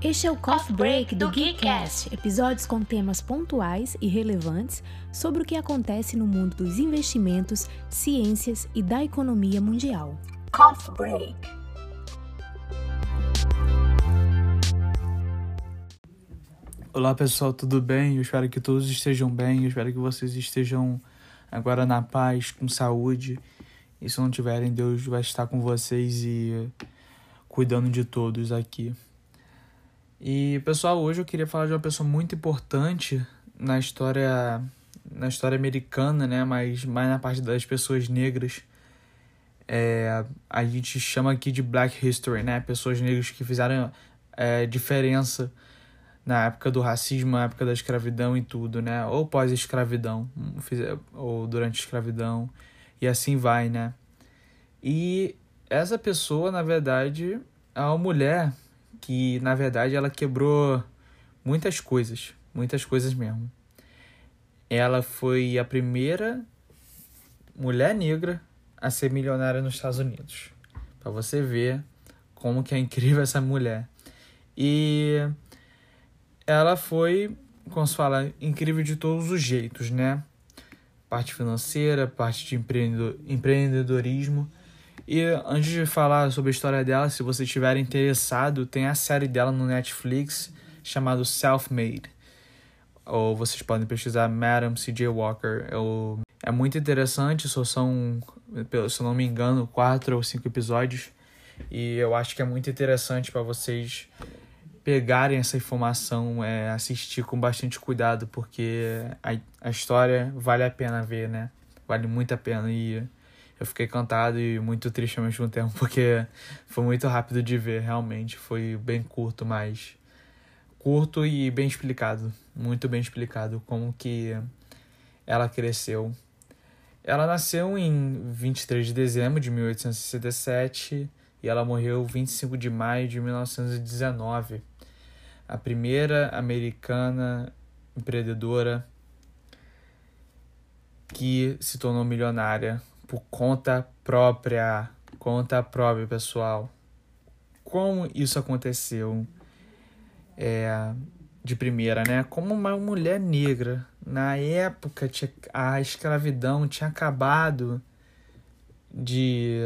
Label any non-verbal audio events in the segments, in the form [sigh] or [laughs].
Este é o Coffee Break do Geekcast, episódios com temas pontuais e relevantes sobre o que acontece no mundo dos investimentos, ciências e da economia mundial. Coffee Break. Olá pessoal, tudo bem? Eu espero que todos estejam bem, eu espero que vocês estejam agora na paz, com saúde. E se não tiverem, Deus vai estar com vocês e cuidando de todos aqui. E pessoal, hoje eu queria falar de uma pessoa muito importante na história na história americana, né, mas mais na parte das pessoas negras. É, a gente chama aqui de Black History, né? Pessoas negras que fizeram é, diferença na época do racismo, na época da escravidão e tudo, né? Ou pós-escravidão, ou durante a escravidão, e assim vai, né? E essa pessoa, na verdade, é uma mulher que, na verdade, ela quebrou muitas coisas, muitas coisas mesmo. Ela foi a primeira mulher negra a ser milionária nos Estados Unidos. Para você ver como que é incrível [laughs] essa mulher. E ela foi, como se fala, incrível de todos os jeitos, né? Parte financeira, parte de empreendedorismo. E antes de falar sobre a história dela, se você estiver interessado, tem a série dela no Netflix chamado Self-Made. Ou vocês podem pesquisar Madam C.J. Walker. Eu, é muito interessante, só são, se eu não me engano, quatro ou cinco episódios. E eu acho que é muito interessante para vocês pegarem essa informação, é, assistir com bastante cuidado, porque a, a história vale a pena ver, né? Vale muito a pena. E eu fiquei encantado e muito triste ao mesmo tempo, [laughs] porque foi muito rápido de ver, realmente. Foi bem curto, mas curto e bem explicado. Muito bem explicado como que ela cresceu. Ela nasceu em 23 de dezembro de 1867 e ela morreu 25 de maio de 1919 a primeira americana empreendedora que se tornou milionária por conta própria, conta própria, pessoal. Como isso aconteceu? É, de primeira, né? Como uma mulher negra, na época tinha, a escravidão tinha acabado de,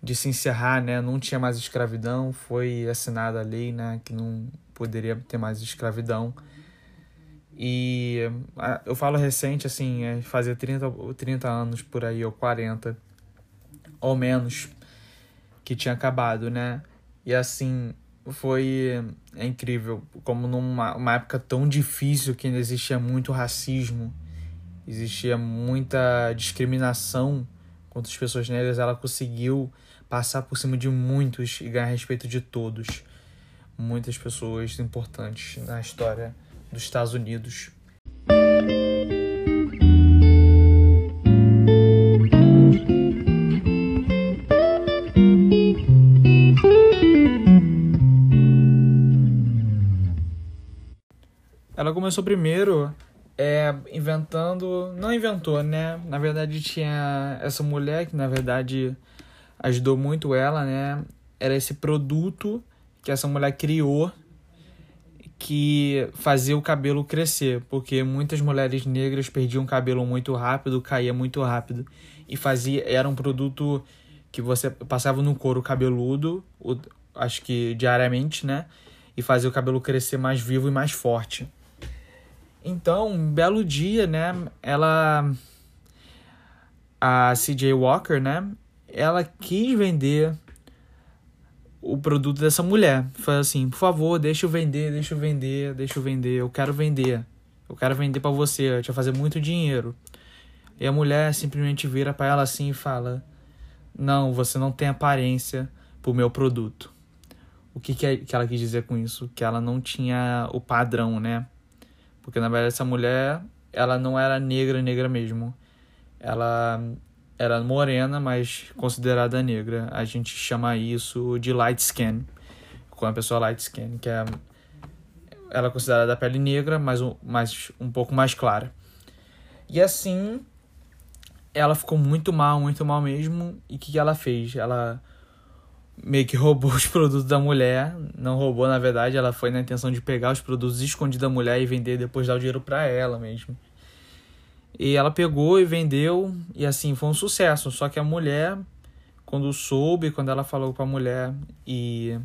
de se encerrar, né? Não tinha mais escravidão, foi assinada a lei, né? Que não poderia ter mais escravidão. E eu falo recente, assim, é fazer 30, 30 anos por aí, ou 40, ou menos, que tinha acabado, né? E assim, foi é incrível, como numa uma época tão difícil que ainda existia muito racismo, existia muita discriminação contra as pessoas negras, ela conseguiu passar por cima de muitos e ganhar respeito de todos muitas pessoas importantes na história dos Estados Unidos. Ela começou primeiro é, inventando. Não inventou, né? Na verdade, tinha essa mulher que, na verdade, ajudou muito ela, né? Era esse produto que essa mulher criou que fazia o cabelo crescer, porque muitas mulheres negras perdiam cabelo muito rápido, caía muito rápido e fazia era um produto que você passava no couro cabeludo, o, acho que diariamente, né? E fazia o cabelo crescer mais vivo e mais forte. Então, um belo dia, né, ela a CJ Walker, né, ela quis vender o produto dessa mulher. Foi assim, por favor, deixa eu vender, deixa eu vender, deixa eu vender, eu quero vender. Eu quero vender para você, eu te fazer muito dinheiro. E a mulher simplesmente vira para ela assim e fala: Não, você não tem aparência pro meu produto. O que, que, é, que ela quis dizer com isso? Que ela não tinha o padrão, né? Porque na verdade essa mulher, ela não era negra, negra mesmo. Ela era morena, mas considerada negra. A gente chama isso de light skin. Com a pessoa light skin, que é ela é considerada da pele negra, mas um, mais, um pouco mais clara. E assim, ela ficou muito mal, muito mal mesmo. E o que, que ela fez? Ela meio que roubou os produtos da mulher. Não roubou, na verdade, ela foi na intenção de pegar os produtos escondidos da mulher e vender depois dar o dinheiro para ela mesmo. E ela pegou e vendeu, e assim foi um sucesso. Só que a mulher, quando soube, quando ela falou pra mulher, e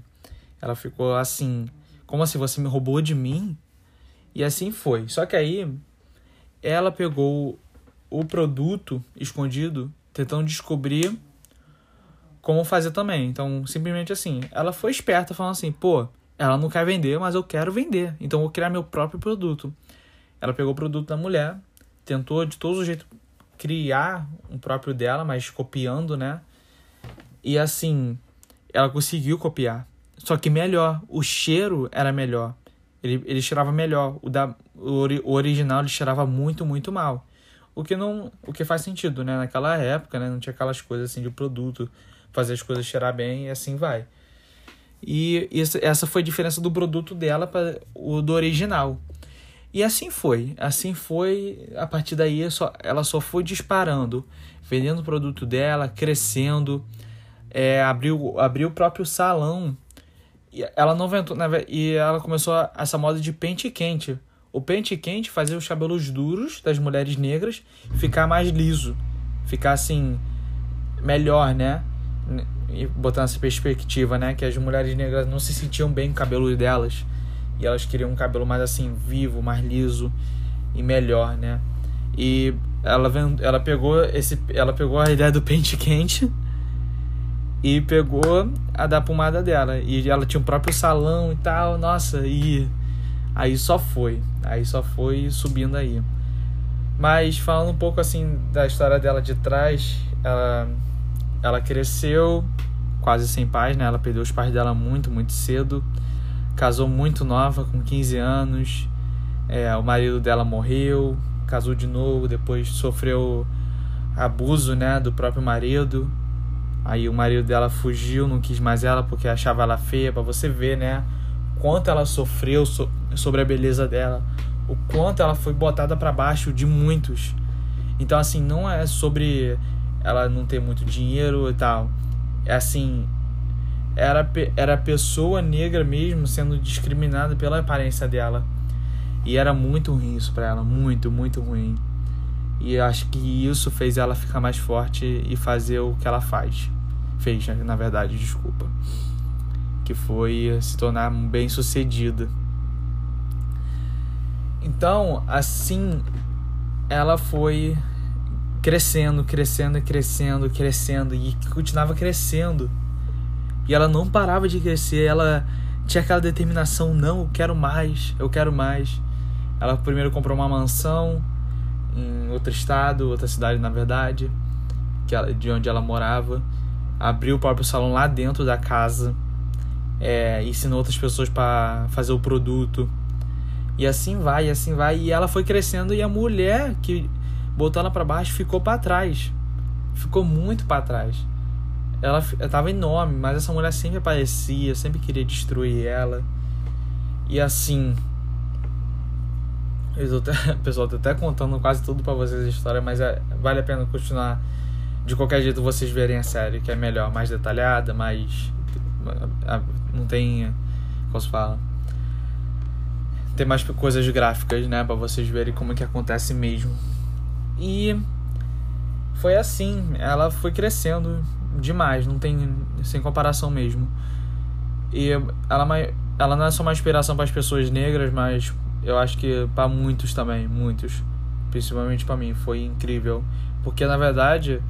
ela ficou assim: Como assim você me roubou de mim? E assim foi. Só que aí ela pegou o produto escondido, tentando descobrir como fazer também. Então, simplesmente assim, ela foi esperta, falando assim: pô, ela não quer vender, mas eu quero vender. Então, eu vou criar meu próprio produto. Ela pegou o produto da mulher, tentou de todos os jeitos criar um próprio dela, mas copiando, né? E assim, ela conseguiu copiar. Só que melhor, o cheiro era melhor. Ele, ele cheirava melhor. O, da, o, o original ele cheirava muito, muito mal. O que não, o que faz sentido, né? Naquela época, né? Não tinha aquelas coisas assim de produto, fazer as coisas cheirar bem e assim vai. E essa foi a diferença do produto dela para o do original. E assim foi, assim foi. A partir daí, só, ela só foi disparando, vendendo o produto dela, crescendo, é, abriu, abriu o próprio salão. E ela não ventou, e ela começou essa moda de pente quente. O pente quente fazia os cabelos duros das mulheres negras ficar mais liso, ficar assim melhor, né? E botando essa perspectiva, né, que as mulheres negras não se sentiam bem com o cabelo delas e elas queriam um cabelo mais assim vivo, mais liso e melhor, né? E ela ela pegou esse ela pegou a ideia do pente [laughs] quente e pegou a da pomada dela e ela tinha um próprio salão e tal, nossa, e aí só foi, aí só foi subindo aí. Mas falando um pouco assim da história dela de trás, ela ela cresceu quase sem pais, né? Ela perdeu os pais dela muito, muito cedo casou muito nova, com 15 anos. É, o marido dela morreu, casou de novo, depois sofreu abuso, né, do próprio marido. Aí o marido dela fugiu, não quis mais ela porque achava ela feia, para você ver, né, quanto ela sofreu so sobre a beleza dela, o quanto ela foi botada para baixo de muitos. Então assim, não é sobre ela não ter muito dinheiro e tal. É assim, era, era pessoa negra mesmo sendo discriminada pela aparência dela. E era muito ruim isso para ela, muito, muito ruim. E acho que isso fez ela ficar mais forte e fazer o que ela faz. Fez, né, na verdade, desculpa. Que foi se tornar bem sucedida. Então, assim, ela foi crescendo, crescendo, crescendo, crescendo e continuava crescendo. E ela não parava de crescer, ela tinha aquela determinação, não, eu quero mais, eu quero mais. Ela primeiro comprou uma mansão em outro estado, outra cidade na verdade, que ela, de onde ela morava. Abriu o próprio salão lá dentro da casa. É, ensinou outras pessoas para fazer o produto. E assim vai, e assim vai. E ela foi crescendo e a mulher que botou ela para baixo ficou para trás. Ficou muito para trás ela estava enorme, mas essa mulher sempre aparecia, sempre queria destruir ela. E assim. Eu tô até, [laughs] pessoal, tô até contando quase tudo para vocês a história, mas é, vale a pena continuar. De qualquer jeito vocês verem a série, que é melhor, mais detalhada, mais. Não tem. Como se fala? Tem mais coisas gráficas, né? Pra vocês verem como que acontece mesmo. E. Foi assim, ela foi crescendo demais, não tem sem comparação mesmo. E ela, é ela não é só uma inspiração para as pessoas negras, mas eu acho que para muitos também, muitos, principalmente para mim, foi incrível, porque na verdade,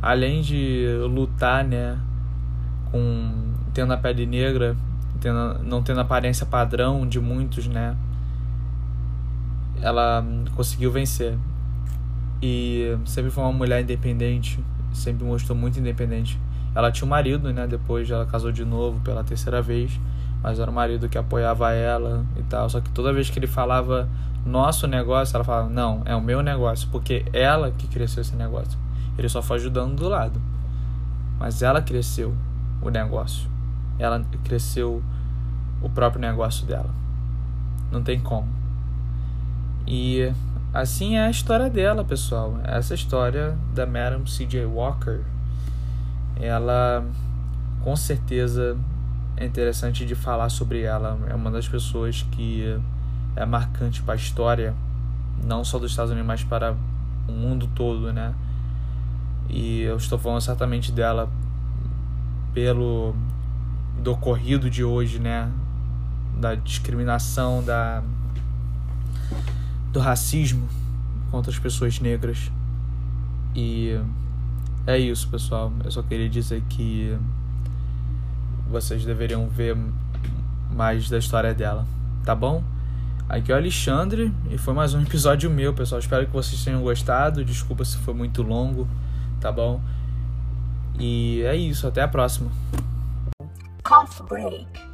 além de lutar, né, com tendo a pele negra, tendo, não tendo a aparência padrão de muitos, né, ela conseguiu vencer. E sempre foi uma mulher independente, sempre mostrou muito independente. Ela tinha um marido, né? Depois ela casou de novo pela terceira vez, mas era um marido que apoiava ela e tal. Só que toda vez que ele falava nosso negócio, ela falava: não, é o meu negócio, porque ela que cresceu esse negócio. Ele só foi ajudando do lado, mas ela cresceu o negócio. Ela cresceu o próprio negócio dela. Não tem como. E Assim é a história dela, pessoal. Essa história da Madam C.J. Walker, ela com certeza é interessante de falar sobre ela. É uma das pessoas que é marcante para a história, não só dos Estados Unidos, mas para o mundo todo, né? E eu estou falando certamente dela pelo do ocorrido de hoje, né? Da discriminação, da do racismo contra as pessoas negras. E é isso, pessoal. Eu só queria dizer que vocês deveriam ver mais da história dela, tá bom? Aqui é o Alexandre e foi mais um episódio meu, pessoal. Espero que vocês tenham gostado. Desculpa se foi muito longo, tá bom? E é isso, até a próxima. Break.